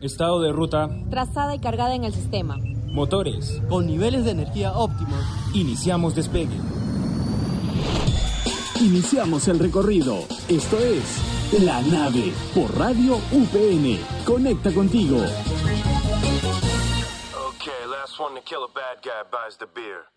Estado de ruta. Trazada y cargada en el sistema. Motores. Con niveles de energía óptimos. Iniciamos despegue. Iniciamos el recorrido. Esto es La Nave por Radio UPN. Conecta contigo. Okay, last one to kill a bad guy buys the beer.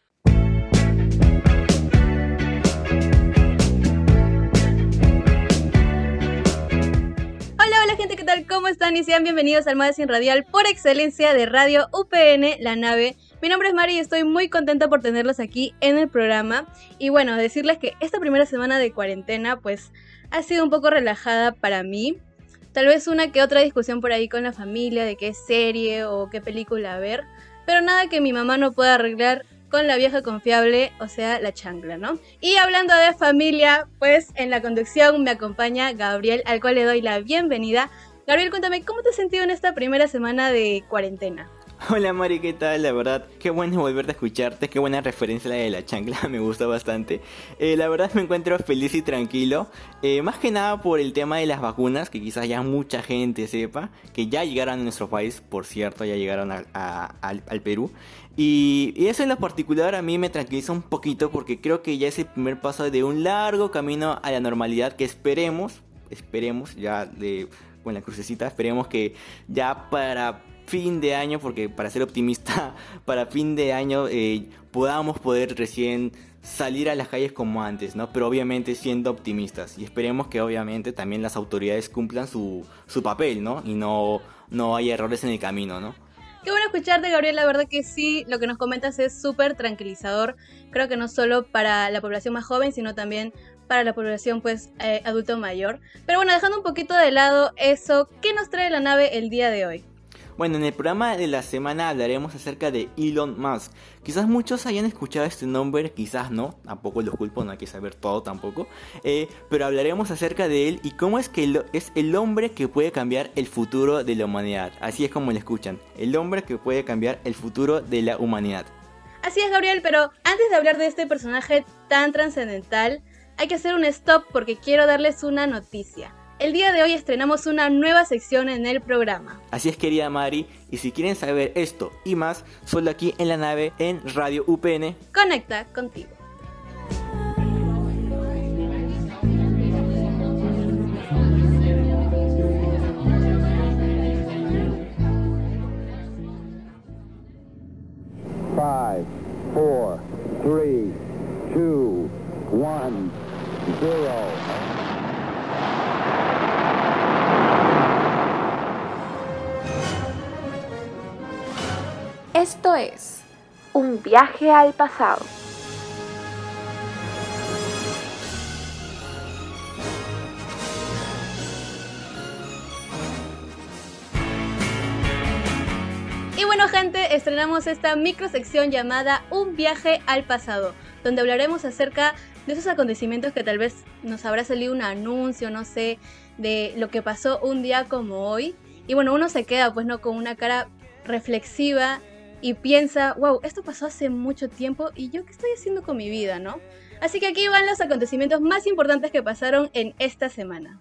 Y sean bienvenidos al Magazine Radial por excelencia de Radio UPN, la nave. Mi nombre es Mari y estoy muy contenta por tenerlos aquí en el programa. Y bueno, decirles que esta primera semana de cuarentena pues ha sido un poco relajada para mí. Tal vez una que otra discusión por ahí con la familia de qué serie o qué película ver. Pero nada que mi mamá no pueda arreglar con la vieja confiable, o sea, la chancla, ¿no? Y hablando de familia, pues en la conducción me acompaña Gabriel, al cual le doy la bienvenida. Gabriel, cuéntame, ¿cómo te has sentido en esta primera semana de cuarentena? Hola Mari, ¿qué tal? La verdad, qué bueno volverte a escucharte, qué buena referencia la de la chancla, me gusta bastante. Eh, la verdad me encuentro feliz y tranquilo, eh, más que nada por el tema de las vacunas, que quizás ya mucha gente sepa, que ya llegaron a nuestro país, por cierto, ya llegaron al, Perú. Y eso en lo particular a mí me tranquiliza un poquito porque creo que ya es el primer paso de un largo camino a la normalidad que esperemos, esperemos ya de con la crucecita, esperemos que ya para fin de año, porque para ser optimista, para fin de año eh, podamos poder recién salir a las calles como antes, ¿no? Pero obviamente siendo optimistas y esperemos que obviamente también las autoridades cumplan su, su papel, ¿no? Y no, no haya errores en el camino, ¿no? Qué bueno escucharte, Gabriel. La verdad que sí, lo que nos comentas es súper tranquilizador. Creo que no solo para la población más joven, sino también para la población pues eh, adulto mayor. Pero bueno, dejando un poquito de lado eso, ¿qué nos trae la nave el día de hoy? Bueno, en el programa de la semana hablaremos acerca de Elon Musk. Quizás muchos hayan escuchado este nombre, quizás no, tampoco lo culpo, no hay que saber todo tampoco. Eh, pero hablaremos acerca de él y cómo es que lo- es el hombre que puede cambiar el futuro de la humanidad. Así es como lo escuchan, el hombre que puede cambiar el futuro de la humanidad. Así es, Gabriel, pero antes de hablar de este personaje tan trascendental, hay que hacer un stop porque quiero darles una noticia. El día de hoy estrenamos una nueva sección en el programa. Así es querida Mari, y si quieren saber esto y más, solo aquí en la nave en Radio UPN Conecta contigo. Es un viaje al pasado. Y bueno gente, estrenamos esta microsección llamada Un viaje al pasado, donde hablaremos acerca de esos acontecimientos que tal vez nos habrá salido un anuncio, no sé, de lo que pasó un día como hoy. Y bueno, uno se queda pues no con una cara reflexiva y piensa, wow, esto pasó hace mucho tiempo y yo qué estoy haciendo con mi vida, ¿no? Así que aquí van los acontecimientos más importantes que pasaron en esta semana.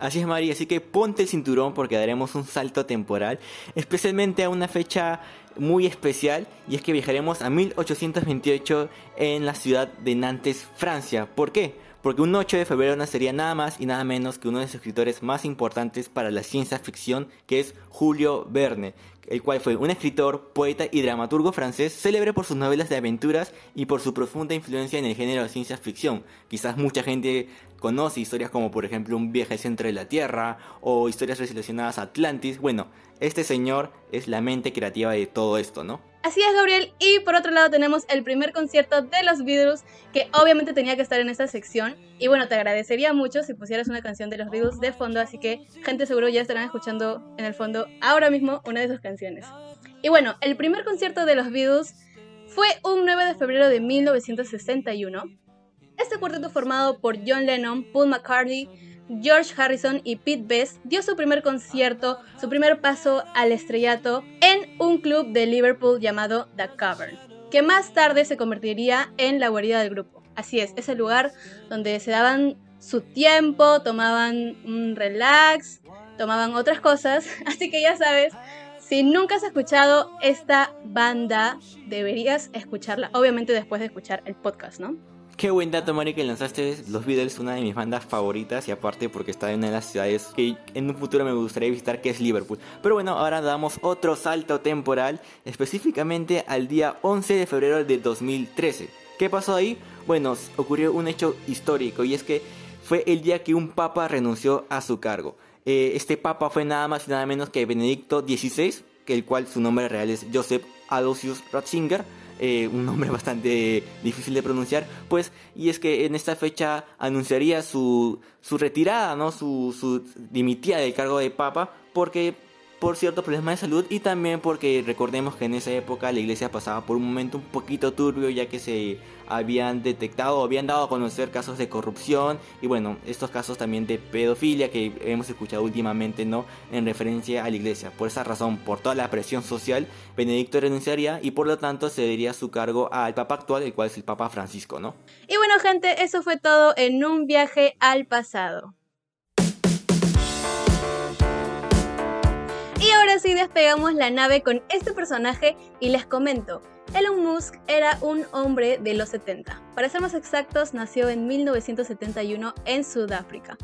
Así es, Mari, así que ponte el cinturón porque daremos un salto temporal, especialmente a una fecha muy especial, y es que viajaremos a 1828 en la ciudad de Nantes, Francia. ¿Por qué? Porque un 8 de febrero nacería nada más y nada menos que uno de los escritores más importantes para la ciencia ficción, que es Julio Verne, el cual fue un escritor, poeta y dramaturgo francés célebre por sus novelas de aventuras y por su profunda influencia en el género de ciencia ficción. Quizás mucha gente conoce historias como por ejemplo un viaje al centro de la Tierra o historias relacionadas a Atlantis. Bueno, este señor es la mente creativa de todo esto, ¿no? Así es, Gabriel. Y por otro lado tenemos el primer concierto de los Beatles, que obviamente tenía que estar en esta sección. Y bueno, te agradecería mucho si pusieras una canción de los Beatles de fondo, así que gente seguro ya estarán escuchando en el fondo ahora mismo una de sus canciones. Y bueno, el primer concierto de los Beatles fue un 9 de febrero de 1961. Este cuarteto formado por John Lennon, Paul McCartney, George Harrison y Pete Best dio su primer concierto, su primer paso al estrellato en un club de Liverpool llamado The Cavern, que más tarde se convertiría en la guarida del grupo. Así es, es el lugar donde se daban su tiempo, tomaban un relax, tomaban otras cosas, así que ya sabes, si nunca has escuchado esta banda, deberías escucharla, obviamente después de escuchar el podcast, ¿no? Qué buen dato, Mari, que lanzaste los Beatles, una de mis bandas favoritas, y aparte porque está en una de las ciudades que en un futuro me gustaría visitar, que es Liverpool. Pero bueno, ahora damos otro salto temporal, específicamente al día 11 de febrero de 2013. ¿Qué pasó ahí? Bueno, ocurrió un hecho histórico, y es que fue el día que un papa renunció a su cargo. Eh, este papa fue nada más y nada menos que Benedicto XVI, el cual su nombre real es Joseph Adolphus Ratzinger eh, un nombre bastante difícil de pronunciar, pues, y es que en esta fecha anunciaría su, su retirada, ¿no? Su, su dimitía del cargo de papa, porque por ciertos problemas de salud y también porque recordemos que en esa época la iglesia pasaba por un momento un poquito turbio ya que se habían detectado o habían dado a conocer casos de corrupción y bueno, estos casos también de pedofilia que hemos escuchado últimamente, ¿no? En referencia a la iglesia. Por esa razón, por toda la presión social, Benedicto renunciaría y por lo tanto cedería su cargo al Papa actual, el cual es el Papa Francisco, ¿no? Y bueno gente, eso fue todo en un viaje al pasado. Y ahora sí despegamos la nave con este personaje y les comento. Elon Musk era un hombre de los 70. Para ser más exactos, nació en 1971 en Sudáfrica.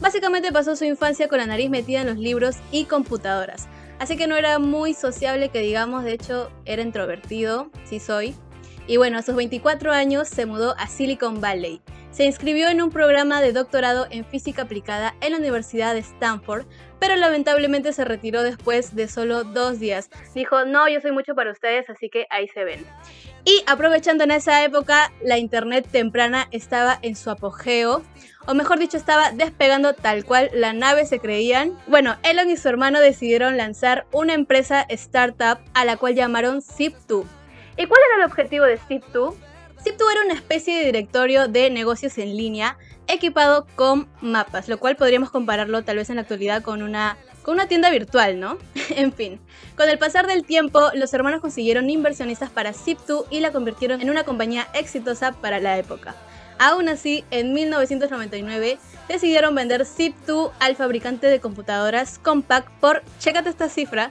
Básicamente pasó su infancia con la nariz metida en los libros y computadoras. Así que no era muy sociable que digamos, de hecho era introvertido, sí soy. Y bueno, a sus 24 años se mudó a Silicon Valley. Se inscribió en un programa de doctorado en física aplicada en la Universidad de Stanford, pero lamentablemente se retiró después de solo dos días. Dijo, no, yo soy mucho para ustedes, así que ahí se ven. Y aprovechando en esa época, la internet temprana estaba en su apogeo, o mejor dicho, estaba despegando tal cual la nave se creían. Bueno, Elon y su hermano decidieron lanzar una empresa startup a la cual llamaron Zip2. ¿Y cuál era el objetivo de Zip2? Zip2 era una especie de directorio de negocios en línea equipado con mapas, lo cual podríamos compararlo tal vez en la actualidad con una, con una tienda virtual, ¿no? en fin, con el pasar del tiempo, los hermanos consiguieron inversionistas para Zip2 y la convirtieron en una compañía exitosa para la época. Aún así, en 1999 decidieron vender Zip2 al fabricante de computadoras Compaq por, chécate esta cifra,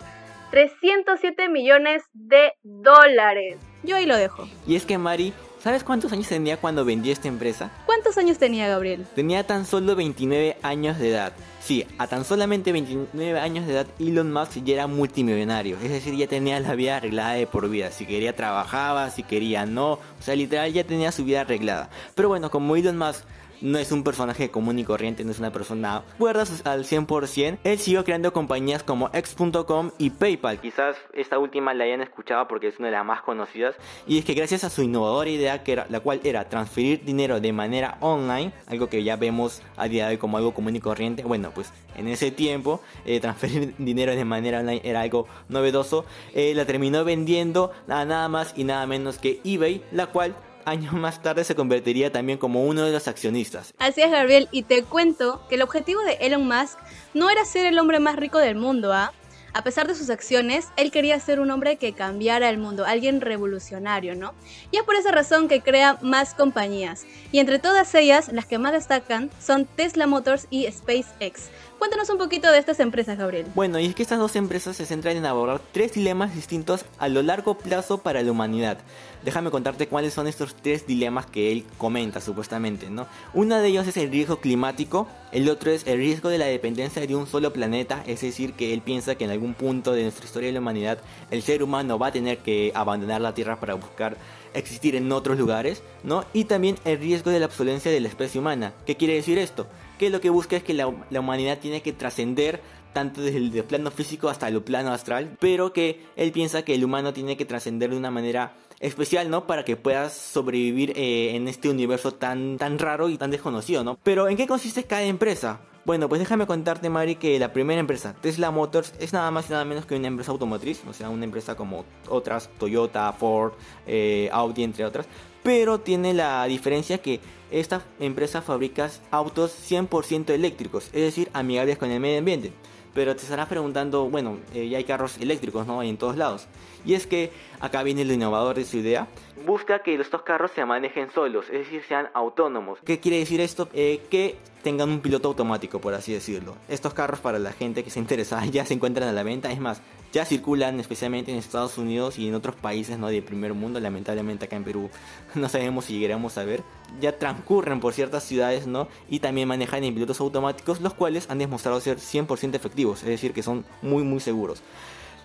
307 millones de dólares. Yo ahí lo dejo. Y es que Mari, ¿sabes cuántos años tenía cuando vendió esta empresa? ¿Cuántos años tenía Gabriel? Tenía tan solo 29 años de edad. Sí, a tan solamente 29 años de edad Elon Musk ya era multimillonario, es decir, ya tenía la vida arreglada de por vida, si quería trabajaba, si quería no, o sea, literal ya tenía su vida arreglada. Pero bueno, como Elon Musk no es un personaje común y corriente, no es una persona cuerda al 100%. Él siguió creando compañías como X.com y PayPal. Quizás esta última la hayan escuchado porque es una de las más conocidas. Y es que gracias a su innovadora idea, la cual era transferir dinero de manera online, algo que ya vemos a día de hoy como algo común y corriente, bueno, pues en ese tiempo eh, transferir dinero de manera online era algo novedoso. Eh, la terminó vendiendo a nada más y nada menos que eBay, la cual años más tarde se convertiría también como uno de los accionistas. Así es, Gabriel, y te cuento que el objetivo de Elon Musk no era ser el hombre más rico del mundo, ¿ah? A pesar de sus acciones, él quería ser un hombre que cambiara el mundo, alguien revolucionario, ¿no? Y es por esa razón que crea más compañías. Y entre todas ellas, las que más destacan son Tesla Motors y SpaceX. Cuéntanos un poquito de estas empresas, Gabriel. Bueno, y es que estas dos empresas se centran en abordar tres dilemas distintos a lo largo plazo para la humanidad. Déjame contarte cuáles son estos tres dilemas que él comenta supuestamente, ¿no? Uno de ellos es el riesgo climático, el otro es el riesgo de la dependencia de un solo planeta, es decir, que él piensa que en algún punto de nuestra historia de la humanidad el ser humano va a tener que abandonar la Tierra para buscar existir en otros lugares, ¿no? Y también el riesgo de la obsolencia de la especie humana. ¿Qué quiere decir esto? Que lo que busca es que la, humanidad tiene que trascender tanto desde el plano físico hasta el plano astral, pero que él piensa que el humano tiene que trascender de una manera especial, ¿no? Para que puedas sobrevivir eh, en este universo tan, tan raro y tan desconocido, ¿no? Pero ¿en qué consiste cada empresa? Bueno, pues déjame contarte, Mari, que la primera empresa, Tesla Motors, es nada más y nada menos que una empresa automotriz, o sea, una empresa como otras, Toyota, Ford, eh, Audi, entre otras, pero tiene la diferencia que esta empresa fabrica autos 100% eléctricos, es decir, amigables con el medio ambiente. Pero te estarás preguntando, bueno, eh, ya hay carros eléctricos, ¿no? En todos lados. Y es que acá viene lo innovador de su idea. Busca que estos carros se manejen solos, es decir, sean autónomos. ¿Qué quiere decir esto? Eh, que tengan un piloto automático, por así decirlo. Estos carros para la gente que se interesa ya se encuentran a la venta, es más, ya circulan especialmente en Estados Unidos y en otros países no de primer mundo, lamentablemente acá en Perú no sabemos si llegaremos a ver. Ya transcurren por ciertas ciudades, ¿no? Y también manejan en pilotos automáticos, los cuales han demostrado ser 100% efectivos, es decir, que son muy muy seguros.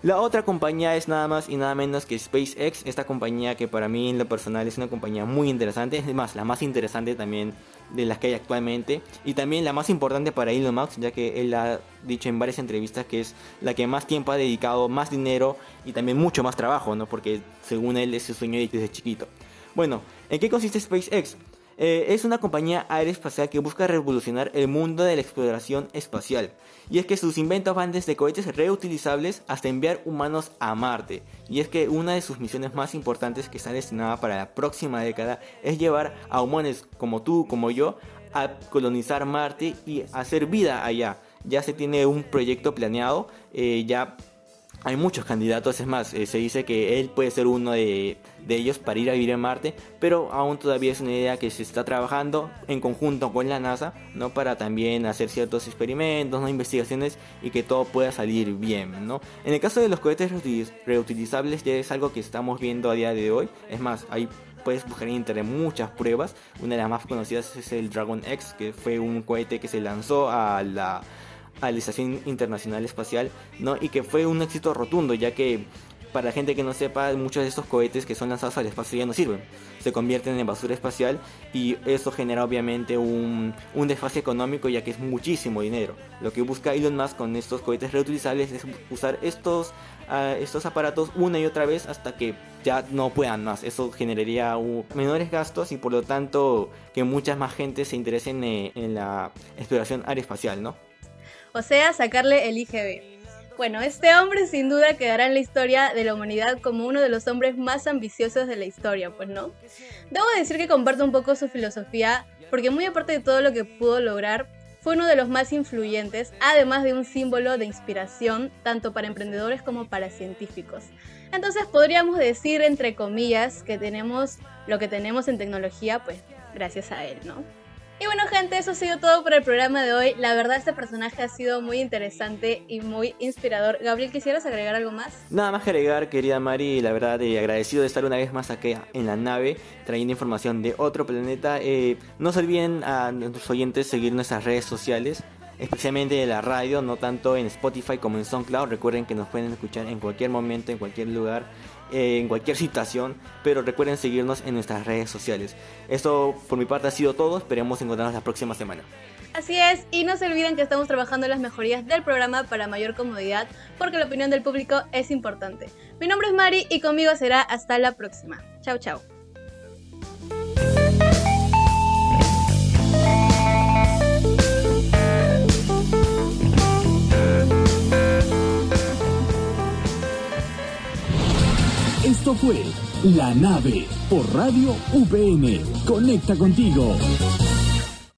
La otra compañía es nada más y nada menos que SpaceX, esta compañía que para mí en lo personal es una compañía muy interesante, es más, la más interesante también de las que hay actualmente y también la más importante para Elon Musk, ya que él ha dicho en varias entrevistas que es la que más tiempo ha dedicado, más dinero y también mucho más trabajo, ¿no? Porque según él es su sueño desde chiquito. Bueno, ¿en qué consiste SpaceX? Eh, es una compañía aeroespacial que busca revolucionar el mundo de la exploración espacial. Y es que sus inventos van desde cohetes reutilizables hasta enviar humanos a Marte. Y es que una de sus misiones más importantes que está destinada para la próxima década es llevar a humanos como tú, como yo, a colonizar Marte y hacer vida allá. Ya se tiene un proyecto planeado, eh, ya hay muchos candidatos, es más, eh, se dice que él puede ser uno de, ellos para ir a vivir en Marte, pero aún todavía es una idea que se está trabajando en conjunto con la NASA, ¿no? Para también hacer ciertos experimentos, ¿no? investigaciones y que todo pueda salir bien, ¿no? En el caso de los cohetes reutilizables ya es algo que estamos viendo a día de hoy, es más, hay puedes buscar en internet muchas pruebas, una de las más conocidas es el Dragon X, que fue un cohete que se lanzó a la a la Estación Internacional Espacial, ¿no? Y que fue un éxito rotundo, ya que para la gente que no sepa, muchos de estos cohetes que son lanzados al espacio ya no sirven. Se convierten en basura espacial y eso genera obviamente un, un desfase económico ya que es muchísimo dinero. Lo que busca Elon Musk con estos cohetes reutilizables es usar estos, uh, estos aparatos una y otra vez hasta que ya no puedan más. Eso generaría menores gastos y por lo tanto que muchas más gente se interesen en, en la exploración aeroespacial, ¿no? O sea, sacarle el IGB. Bueno, este hombre sin duda quedará en la historia de la humanidad como uno de los hombres más ambiciosos de la historia, pues no. Debo decir que comparto un poco su filosofía, porque muy aparte de todo lo que pudo lograr, fue uno de los más influyentes, además de un símbolo de inspiración tanto para emprendedores como para científicos. Entonces podríamos decir, entre comillas, que tenemos lo que tenemos en tecnología, pues gracias a él, ¿no? Y bueno gente, eso ha sido todo por el programa de hoy. La verdad este personaje ha sido muy interesante y muy inspirador. Gabriel, ¿quisieras agregar algo más? Nada más que agregar, querida Mari, la verdad eh, agradecido de estar una vez más aquí en la nave trayendo información de otro planeta. Eh, no se olviden a nuestros oyentes seguir nuestras redes sociales especialmente de la radio, no tanto en Spotify como en SoundCloud. Recuerden que nos pueden escuchar en cualquier momento, en cualquier lugar, eh, en cualquier situación, pero recuerden seguirnos en nuestras redes sociales. Esto por mi parte ha sido todo, esperemos encontrarnos la próxima semana. Así es, y no se olviden que estamos trabajando en las mejorías del programa para mayor comodidad, porque la opinión del público es importante. Mi nombre es Mari y conmigo será hasta la próxima. Chao, chao. Esto fue La Nave por Radio UPN. Conecta contigo.